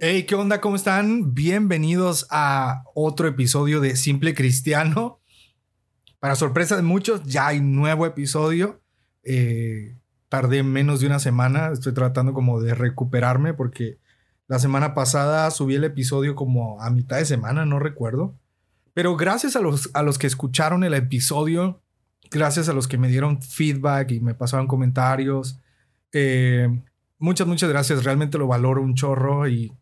Hey, ¿qué onda? ¿Cómo están? Bienvenidos a otro episodio de Simple Cristiano. Para sorpresa de muchos, ya hay nuevo episodio. Eh, tardé menos de una semana. Estoy tratando como de recuperarme porque la semana pasada subí el episodio como a mitad de semana, no recuerdo. Pero gracias a los, a los que escucharon el episodio, gracias a los que me dieron feedback y me pasaron comentarios. Eh, muchas, muchas gracias. Realmente lo valoro un chorro y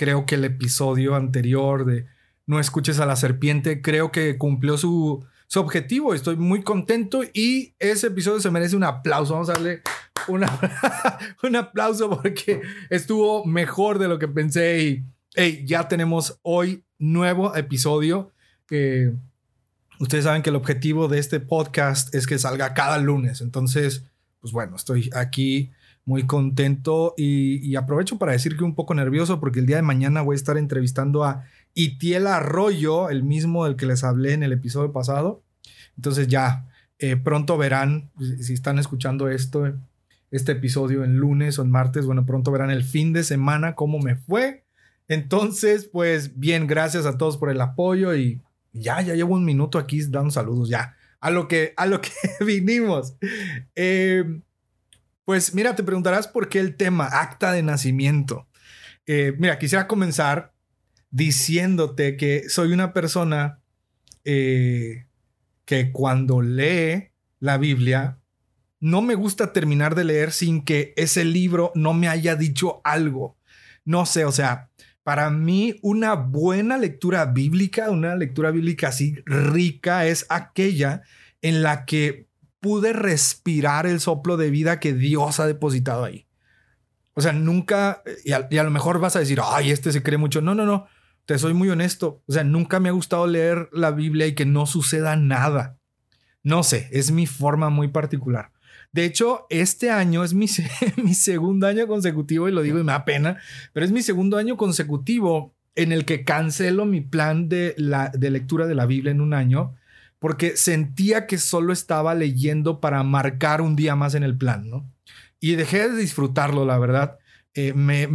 creo que el episodio anterior de No escuches a la serpiente, creo que cumplió su, su objetivo. Estoy muy contento y ese episodio se merece un aplauso. Vamos a darle un aplauso porque estuvo mejor de lo que pensé y hey, ya tenemos hoy nuevo episodio. que ustedes saben que el objetivo de este podcast es que salga cada lunes. Entonces, pues bueno, estoy aquí muy contento y, aprovecho para decir que un poco nervioso porque el día de mañana voy a estar entrevistando a Itiel Arroyo, el mismo del que les hablé en el episodio pasado. Entonces ya eh, pronto verán, si están escuchando esto, este episodio en lunes o en martes, bueno, pronto verán el fin de semana cómo me fue. Entonces, pues bien, gracias a todos por el apoyo y ya, ya llevo un minuto aquí dando saludos, ya. A lo que, a lo que vinimos. Eh, pues mira, te preguntarás por qué el tema acta de nacimiento. Eh, mira, quisiera comenzar diciéndote que soy una persona eh, que cuando lee la Biblia, no me gusta terminar de leer sin que ese libro no me haya dicho algo. No sé, o sea, para mí una buena lectura bíblica, una lectura bíblica así rica, es aquella en la que pude respirar el soplo de vida que Dios ha depositado ahí. O sea, nunca, y a, lo mejor vas a decir, ay, este se cree mucho. No, no, no, te soy muy honesto. O sea, nunca me ha gustado leer la Biblia y que no suceda nada. No sé, es mi forma muy particular. De hecho, este año es mi, mi segundo año consecutivo, y lo digo y me da pena, pero es mi segundo año consecutivo en el que cancelo mi plan de, la, de lectura de la Biblia en un año porque sentía que solo estaba leyendo para marcar un día más en el plan, ¿no? Y dejé de disfrutarlo, la verdad. Eh, me,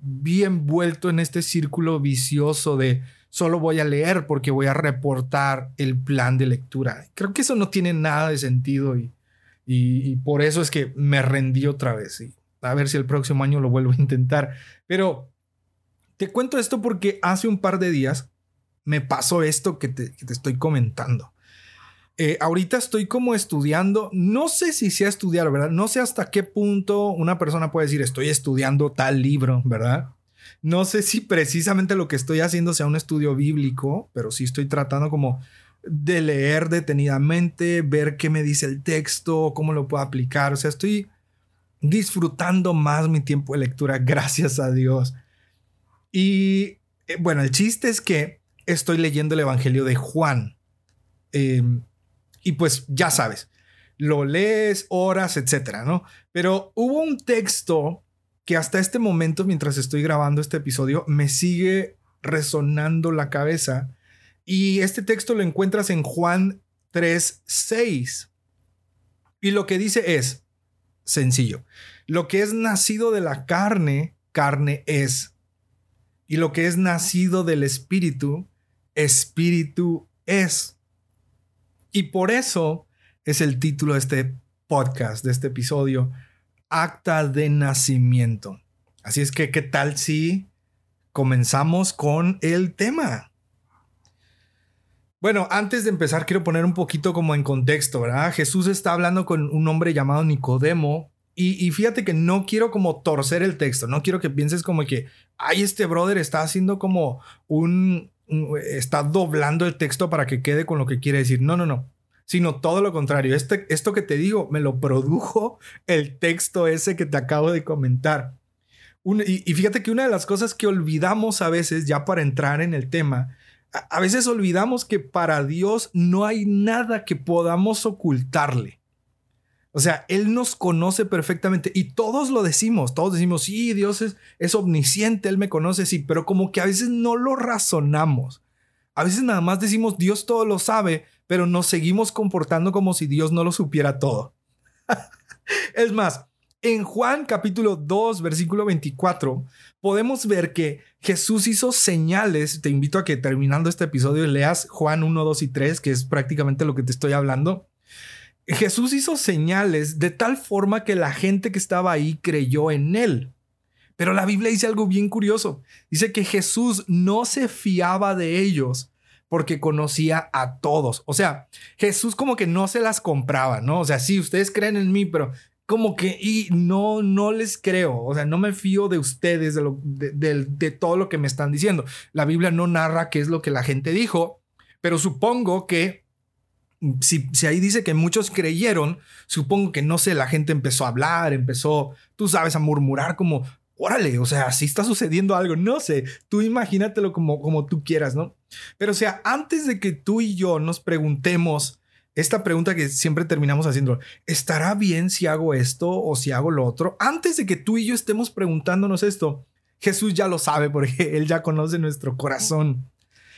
vi envuelto en este círculo vicioso de solo voy a leer porque voy a reportar el plan de lectura. Creo que eso no tiene nada de sentido y, por eso es que me rendí otra vez. Y a ver si el próximo año lo vuelvo a intentar. Pero te cuento esto porque hace un par de días me pasó esto que te estoy comentando. Eh, ahorita estoy como estudiando, no sé si sea estudiar, ¿verdad? No sé hasta qué punto una persona puede decir estoy estudiando tal libro, ¿verdad? No sé si precisamente lo que estoy haciendo sea un estudio bíblico, pero sí estoy tratando como de leer detenidamente, ver qué me dice el texto, cómo lo puedo aplicar. O sea, estoy disfrutando más mi tiempo de lectura, gracias a Dios. Y eh, bueno, el chiste es que estoy leyendo el Evangelio de Juan. Eh, y pues ya sabes, lo lees horas, etcétera, ¿no? Pero hubo un texto que hasta este momento, mientras estoy grabando este episodio, me sigue resonando la cabeza. Y este texto lo encuentras en Juan 3, 6. Y lo que dice es sencillo. Lo que es nacido de la carne, carne es. Y lo que es nacido del espíritu, espíritu es. Y por eso es el título de este podcast, de este episodio, Acta de Nacimiento. Así es que, ¿qué tal si comenzamos con el tema? Bueno, antes de empezar, quiero poner un poquito como en contexto, ¿verdad? Jesús está hablando con un hombre llamado Nicodemo y, y, fíjate que no quiero como torcer el texto, no quiero que pienses como que, ay, este brother está haciendo como un, está doblando el texto para que quede con lo que quiere decir. No, no, no. Sino todo lo contrario. Este, esto que te digo me lo produjo el texto ese que te acabo de comentar. y, fíjate que una de las cosas que olvidamos a veces, ya para entrar en el tema, a, veces olvidamos que para Dios no hay nada que podamos ocultarle. O sea, Él nos conoce perfectamente y todos lo decimos, todos decimos, sí, Dios es, omnisciente, Él me conoce, sí, pero como que a veces no lo razonamos. A veces nada más decimos, Dios todo lo sabe, pero nos seguimos comportando como si Dios no lo supiera todo. es más, en Juan capítulo 2, versículo 24, podemos ver que Jesús hizo señales. Te invito a que terminando este episodio leas Juan 1, 2 y 3, que es prácticamente lo que te estoy hablando. Jesús hizo señales de tal forma que la gente que estaba ahí creyó en él. Pero la Biblia dice algo bien curioso. Dice que Jesús no se fiaba de ellos porque conocía a todos. O sea, Jesús como que no se las compraba, ¿no? O sea, sí, ustedes creen en mí, pero como que y no no les creo, o sea, no me fío de ustedes de, lo, de, todo lo que me están diciendo. La Biblia no narra qué es lo que la gente dijo, pero supongo que si, ahí dice que muchos creyeron, supongo que no sé, la gente empezó a hablar, empezó, tú sabes, a murmurar como, órale, o sea, si está sucediendo algo, no sé, tú imagínatelo como, como tú quieras, ¿no? Pero o sea, antes de que tú y yo nos preguntemos, esta pregunta que siempre terminamos haciendo, ¿estará bien si hago esto o si hago lo otro? Antes de que tú y yo estemos preguntándonos esto, Jesús ya lo sabe porque Él ya conoce nuestro corazón.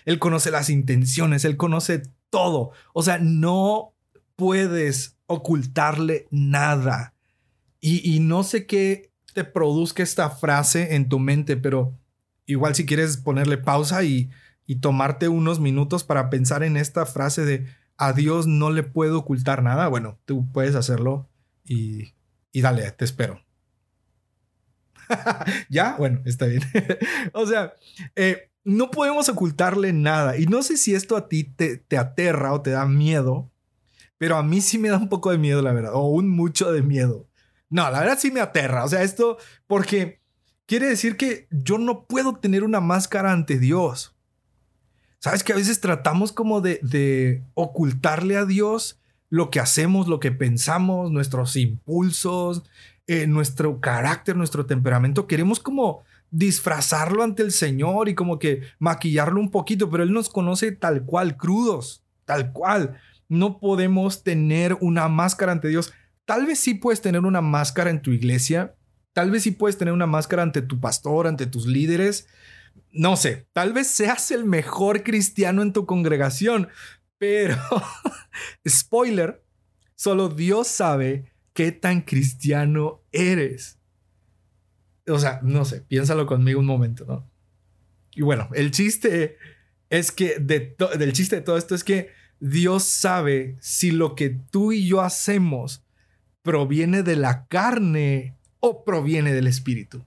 Él conoce las intenciones, Él conoce todo. O sea, no puedes ocultarle nada. Y, no sé qué te produzca esta frase en tu mente, pero igual si quieres ponerle pausa y, tomarte unos minutos para pensar en esta frase de a Dios no le puedo ocultar nada, bueno, tú puedes hacerlo y, y dale, te espero. ya, bueno, está bien. o sea, eh, no podemos ocultarle nada. Y no sé si esto a ti te, te aterra o te da miedo, pero a mí sí me da un poco de miedo, la verdad, o un mucho de miedo. No, la verdad sí me aterra. O sea, esto porque quiere decir que yo no puedo tener una máscara ante Dios. Sabes que a veces tratamos como de, ocultarle a Dios lo que hacemos, lo que pensamos, nuestros impulsos, eh, nuestro carácter, nuestro temperamento. Queremos como disfrazarlo ante el Señor y como que maquillarlo un poquito, pero Él nos conoce tal cual, crudos, tal cual. No podemos tener una máscara ante Dios. Tal vez sí puedes tener una máscara en tu iglesia, tal vez sí puedes tener una máscara ante tu pastor, ante tus líderes, no sé, tal vez seas el mejor cristiano en tu congregación, pero, spoiler, solo Dios sabe qué tan cristiano eres. O sea, no sé, piénsalo conmigo un momento, ¿no? Y bueno, el chiste es que del chiste de todo esto es que Dios sabe si lo que tú y yo hacemos proviene de la carne o proviene del espíritu.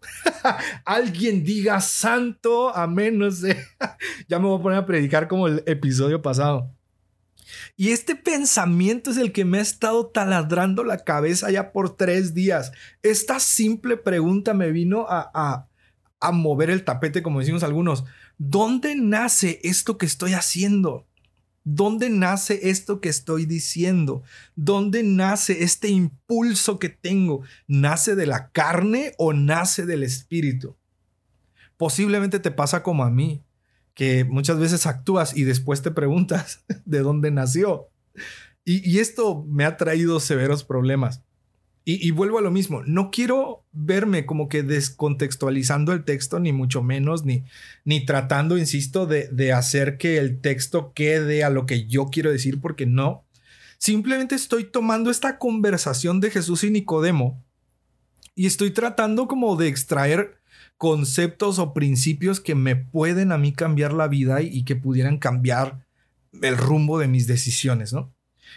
Alguien diga santo, amén, no sé. ya me voy a poner a predicar como el episodio pasado. Y este pensamiento es el que me ha estado taladrando la cabeza ya por tres días. Esta simple pregunta me vino a, a, mover el tapete, como decimos algunos. ¿Dónde nace esto que estoy haciendo? ¿Dónde nace esto que estoy diciendo? ¿Dónde nace este impulso que tengo? ¿Nace de la carne o nace del espíritu? Posiblemente te pasa como a mí, que muchas veces actúas y después te preguntas de dónde nació. Y, y esto me ha traído severos problemas. Y, vuelvo a lo mismo, no quiero verme como que descontextualizando el texto, ni mucho menos, ni, ni tratando, insisto, de, de hacer que el texto quede a lo que yo quiero decir, porque no. Simplemente estoy tomando esta conversación de Jesús y Nicodemo y estoy tratando como de extraer conceptos o principios que me pueden a mí cambiar la vida y que pudieran cambiar el rumbo de mis decisiones, ¿no?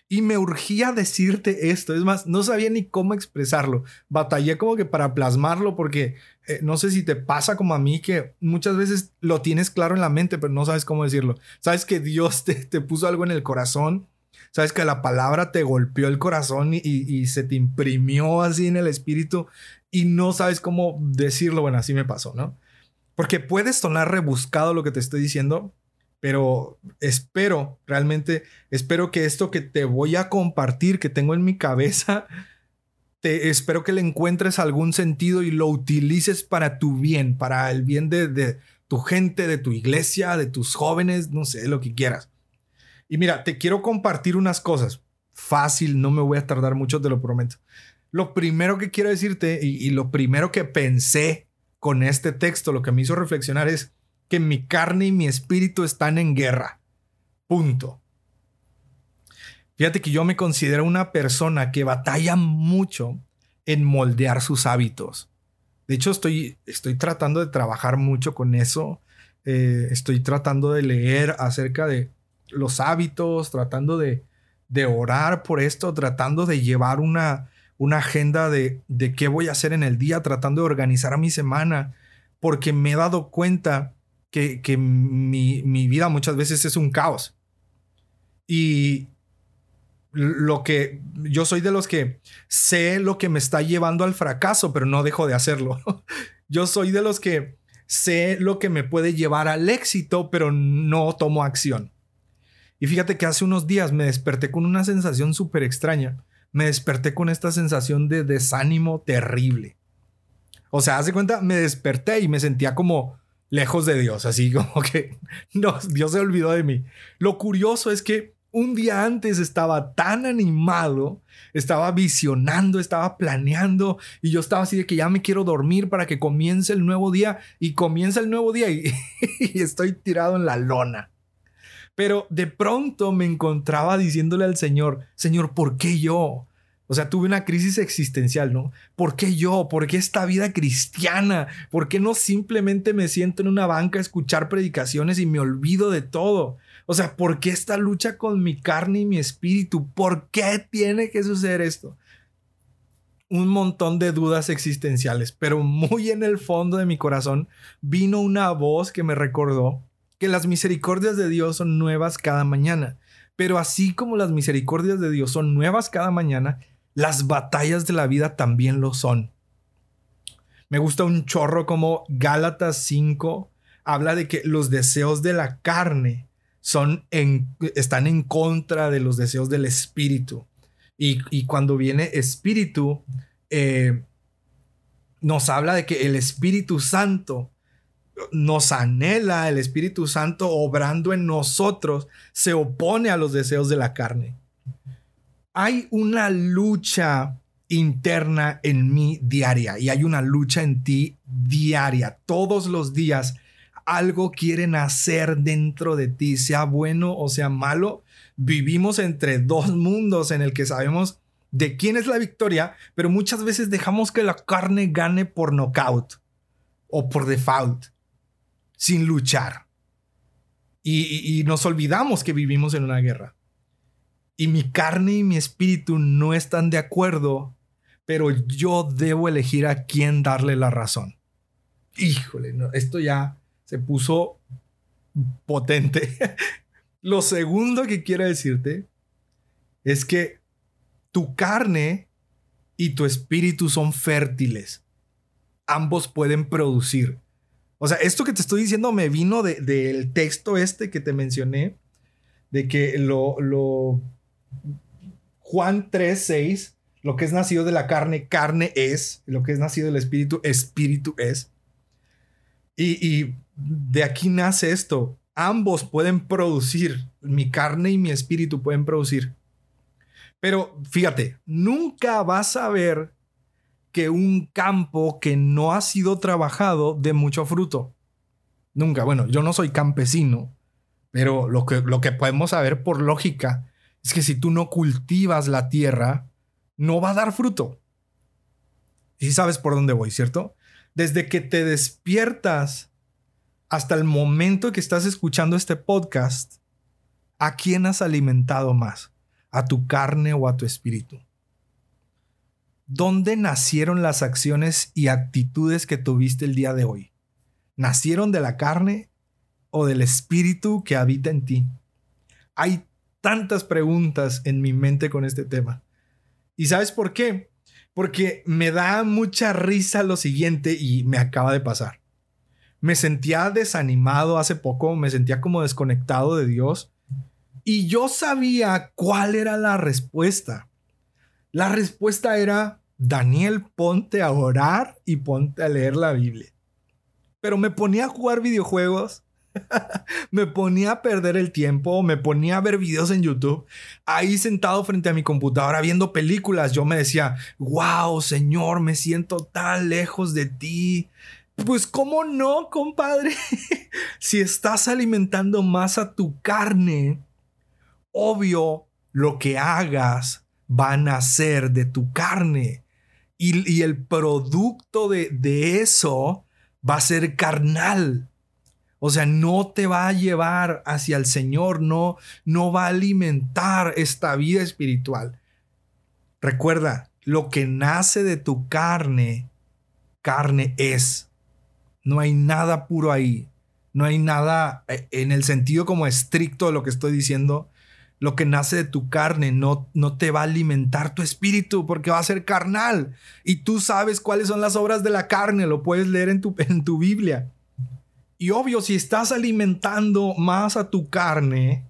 Y me urgía decirte esto. Es más, no sabía ni cómo expresarlo. Batallé como que para plasmarlo porque eh, no sé si te pasa como a mí que muchas veces lo tienes claro en la mente, pero no sabes cómo decirlo. Sabes que Dios te, puso algo en el corazón. Sabes que la palabra te golpeó el corazón y se te imprimió así en el espíritu y no sabes cómo decirlo. Bueno, así me pasó, ¿no? Porque puede sonar rebuscado lo que te estoy diciendo, pero espero, realmente, espero que esto que te voy a compartir, que tengo en mi cabeza, te espero que le encuentres algún sentido y lo utilices para tu bien, para el bien de, de tu gente, de tu iglesia, de tus jóvenes, no sé, lo que quieras. Y mira, te quiero compartir unas cosas. Fácil, no me voy a tardar mucho, te lo prometo. Lo primero que quiero decirte y, lo primero que pensé con este texto, lo que me hizo reflexionar es que mi carne y mi espíritu están en guerra. Punto. Fíjate que yo me considero una persona que batalla mucho en moldear sus hábitos. De hecho, estoy, estoy tratando de trabajar mucho con eso. Eh, estoy tratando de leer acerca de los hábitos, tratando de, de orar por esto, tratando de llevar una, una agenda de, de qué voy a hacer en el día, tratando de organizar mi semana, porque me he dado cuenta que, que mi, mi vida muchas veces es un caos. Y, lo que yo soy de los que sé lo que me está llevando al fracaso, pero no dejo de hacerlo. yo soy de los que sé lo que me puede llevar al éxito, pero no tomo acción. Y fíjate que hace unos días me desperté con una sensación súper extraña. Me desperté con esta sensación de desánimo terrible. O sea, hace cuenta, me desperté y me sentía como lejos de Dios, así como que no, Dios se olvidó de mí. Lo curioso es que un día antes estaba tan animado, estaba visionando, estaba planeando y yo estaba así de que ya me quiero dormir para que comience el nuevo día y comienza el nuevo día y, estoy tirado en la lona. Pero de pronto me encontraba diciéndole al Señor, Señor, ¿por qué yo? O sea, tuve una crisis existencial, ¿no? ¿Por qué yo? ¿Por qué esta vida cristiana? ¿Por qué no simplemente me siento en una banca a escuchar predicaciones y me olvido de todo? O sea, ¿por qué esta lucha con mi carne y mi espíritu? ¿Por qué tiene que suceder esto? Un montón de dudas existenciales, pero muy en el fondo de mi corazón vino una voz que me recordó que las misericordias de Dios son nuevas cada mañana. Pero así como las misericordias de Dios son nuevas cada mañana, las batallas de la vida también lo son. Me gusta un chorro como Gálatas 5 habla de que los deseos de la carne son en, están en contra de los deseos del espíritu. Y, cuando viene espíritu, eh, nos habla de que el Espíritu Santo nos anhela, el Espíritu Santo obrando en nosotros, se opone a los deseos de la carne. Hay una lucha interna en mí diaria y hay una lucha en ti diaria. Todos los días algo quieren hacer dentro de ti, sea bueno o sea malo. Vivimos entre dos mundos en el que sabemos de quién es la victoria, pero muchas veces dejamos que la carne gane por knockout o por default, sin luchar. Y, nos olvidamos que vivimos en una guerra. Y mi carne y mi espíritu no están de acuerdo, pero yo debo elegir a quién darle la razón. Híjole, no, esto ya se puso potente. Lo segundo que quiero decirte es que tu carne y tu espíritu son fértiles. Ambos pueden producir. O sea, esto que te estoy diciendo me vino del texto este que te mencioné, de que lo, lo Juan 3, 6, lo que es nacido de la carne, carne es, lo que es nacido del espíritu, espíritu es. Y, y de aquí nace esto. Ambos pueden producir, mi carne y mi espíritu pueden producir. Pero fíjate, nunca vas a ver que un campo que no ha sido trabajado de mucho fruto. Nunca. Bueno, yo no soy campesino, pero lo que, lo que podemos saber por lógica es que si tú no cultivas la tierra, no va a dar fruto. Y sabes por dónde voy, ¿cierto? Desde que te despiertas hasta el momento que estás escuchando este podcast, ¿a quién has alimentado más? ¿A tu carne o a tu espíritu? ¿Dónde nacieron las acciones y actitudes que tuviste el día de hoy? ¿Nacieron de la carne o del espíritu que habita en ti? Hay tantas preguntas en mi mente con este tema. ¿Y sabes por qué? Porque me da mucha risa lo siguiente y me acaba de pasar me sentía desanimado hace poco, me sentía como desconectado de Dios y yo sabía cuál era la respuesta. La respuesta era Daniel, ponte a orar y ponte a leer la Biblia. Pero me ponía a jugar videojuegos, me ponía a perder el tiempo, me ponía a ver videos en YouTube, ahí sentado frente a mi computadora viendo películas. Yo me decía, wow, Señor, me siento tan lejos de ti. Pues cómo no, compadre. si estás alimentando más a tu carne, obvio lo que hagas va a nacer de tu carne. Y, el producto de, de eso va a ser carnal. O sea, no te va a llevar hacia el Señor, no, no va a alimentar esta vida espiritual. Recuerda, lo que nace de tu carne, carne es. No hay nada puro ahí. No hay nada eh, en el sentido como estricto de lo que estoy diciendo. Lo que nace de tu carne no, no te va a alimentar tu espíritu porque va a ser carnal. Y tú sabes cuáles son las obras de la carne. Lo puedes leer en tu, en tu Biblia. Y obvio, si estás alimentando más a tu carne,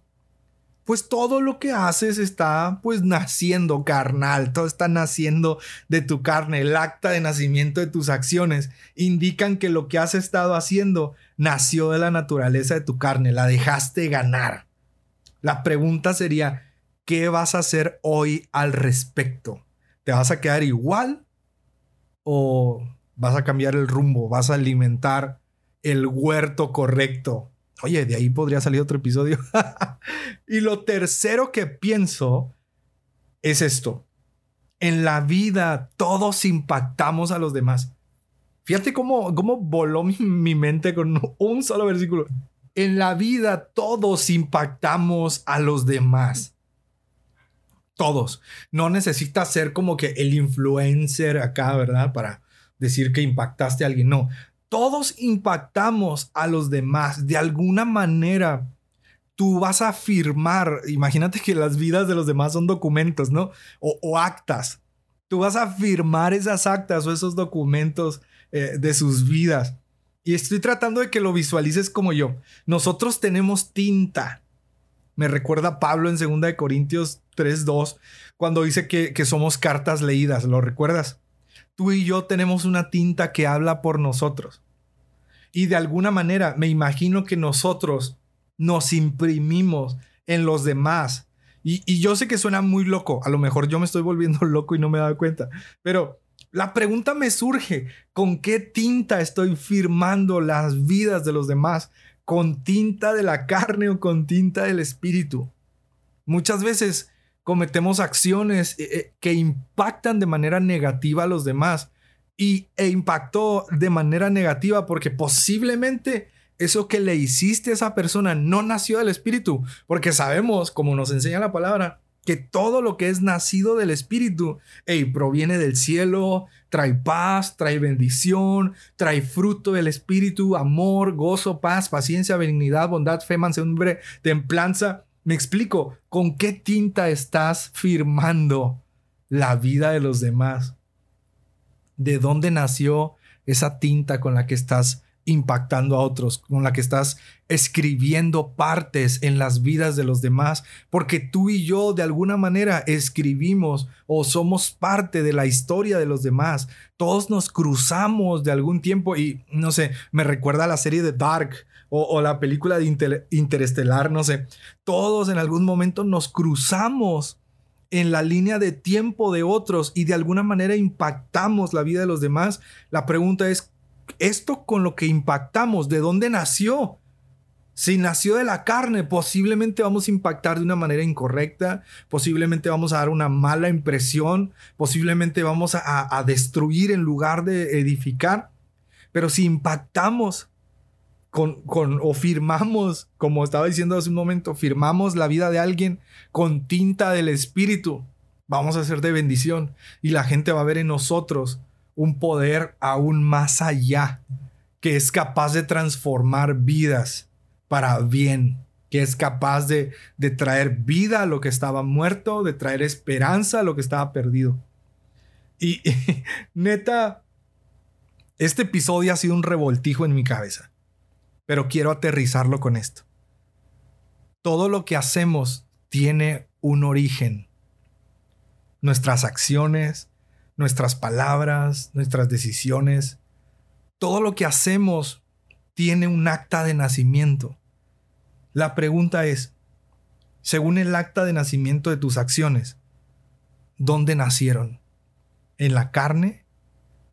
pues todo lo que haces está pues naciendo carnal, todo está naciendo de tu carne, el acta de nacimiento de tus acciones indican que lo que has estado haciendo nació de la naturaleza de tu carne, la dejaste ganar. La pregunta sería, ¿qué vas a hacer hoy al respecto? ¿Te vas a quedar igual o vas a cambiar el rumbo? ¿Vas a alimentar el huerto correcto? Oye, de ahí podría salir otro episodio. y lo tercero que pienso es esto. En la vida todos impactamos a los demás. Fíjate cómo, cómo voló mi, mi mente con un solo versículo. En la vida todos impactamos a los demás. Todos. No necesitas ser como que el influencer acá, ¿verdad? Para decir que impactaste a alguien. No, todos impactamos a los demás de alguna manera. Tú vas a afirmar, imagínate que las vidas de los demás son documentos, ¿no? O, actas. Tú vas a firmar esas actas o esos documentos eh, de sus vidas. Y estoy tratando de que lo visualices como yo. Nosotros tenemos tinta. Me recuerda Pablo en 2 Corintios 3.2 cuando dice que, que somos cartas leídas. ¿Lo recuerdas? Tú y yo tenemos una tinta que habla por nosotros. Y de alguna manera me imagino que nosotros nos imprimimos en los demás. Y, yo sé que suena muy loco, a lo mejor yo me estoy volviendo loco y no me he dado cuenta, pero la pregunta me surge, ¿con qué tinta estoy firmando las vidas de los demás? ¿Con tinta de la carne o con tinta del espíritu? Muchas veces cometemos acciones eh, eh, que impactan de manera negativa a los demás y, e impactó de manera negativa porque posiblemente eso que le hiciste a esa persona no nació del Espíritu, porque sabemos, como nos enseña la palabra, que todo lo que es nacido del Espíritu hey, proviene del cielo, trae paz, trae bendición, trae fruto del Espíritu, amor, gozo, paz, paciencia, benignidad, bondad, fe, mansedumbre, templanza. Me explico, ¿con qué tinta estás firmando la vida de los demás? de dónde nació esa tinta con la que estás impactando a otros, con la que estás escribiendo partes en las vidas de los demás, porque tú y yo de alguna manera escribimos o somos parte de la historia de los demás. Todos nos cruzamos de algún tiempo y no sé, me recuerda a la serie de Dark o, la película de Interestelar, no sé, todos en algún momento nos cruzamos en la línea de tiempo de otros y de alguna manera impactamos la vida de los demás, la pregunta es, ¿esto con lo que impactamos, de dónde nació? Si nació de la carne, posiblemente vamos a impactar de una manera incorrecta, posiblemente vamos a dar una mala impresión, posiblemente vamos a, destruir en lugar de edificar. Pero si impactamos con, con, o firmamos, como estaba diciendo hace un momento, firmamos la vida de alguien con tinta del Espíritu, vamos a ser de bendición y la gente va a ver en nosotros un poder aún más allá, que es capaz de transformar vidas para bien, que es capaz de, de traer vida a lo que estaba muerto, de traer esperanza a lo que estaba perdido. Y neta, este episodio ha sido un revoltijo en mi cabeza pero quiero aterrizarlo con esto. Todo lo que hacemos tiene un origen. Nuestras acciones, nuestras palabras, nuestras decisiones, todo lo que hacemos tiene un acta de nacimiento. La pregunta es, según el acta de nacimiento de tus acciones, ¿dónde nacieron? ¿En la carne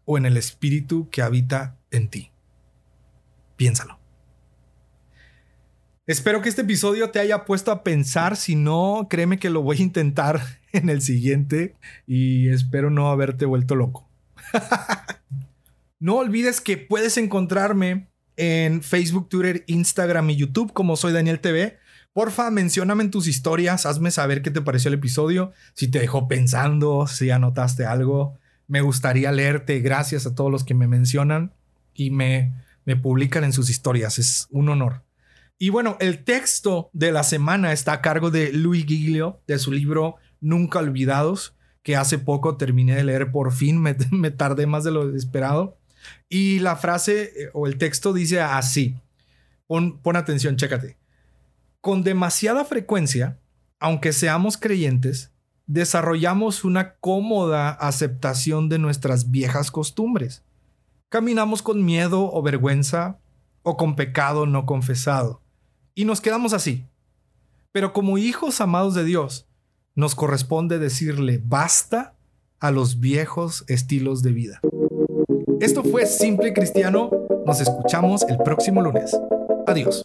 o en el espíritu que habita en ti? Piénsalo. Espero que este episodio te haya puesto a pensar. Si no, créeme que lo voy a intentar en el siguiente y espero no haberte vuelto loco. no olvides que puedes encontrarme en Facebook, Twitter, Instagram y YouTube como soy Daniel TV. Porfa, mencióname en tus historias, hazme saber qué te pareció el episodio, si te dejó pensando, si anotaste algo. Me gustaría leerte. Gracias a todos los que me mencionan y me, me publican en sus historias. Es un honor. Y bueno, el texto de la semana está a cargo de Luis Giglio, de su libro Nunca Olvidados, que hace poco terminé de leer por fin, me, tardé más de lo esperado. Y la frase eh, o el texto dice así, pon, pon atención, chécate. Con demasiada frecuencia, aunque seamos creyentes, desarrollamos una cómoda aceptación de nuestras viejas costumbres. Caminamos con miedo o vergüenza o con pecado no confesado y nos quedamos así. Pero como hijos amados de Dios, nos corresponde decirle basta a los viejos estilos de vida. Esto fue Simple Cristiano. Nos escuchamos el próximo lunes. Adiós.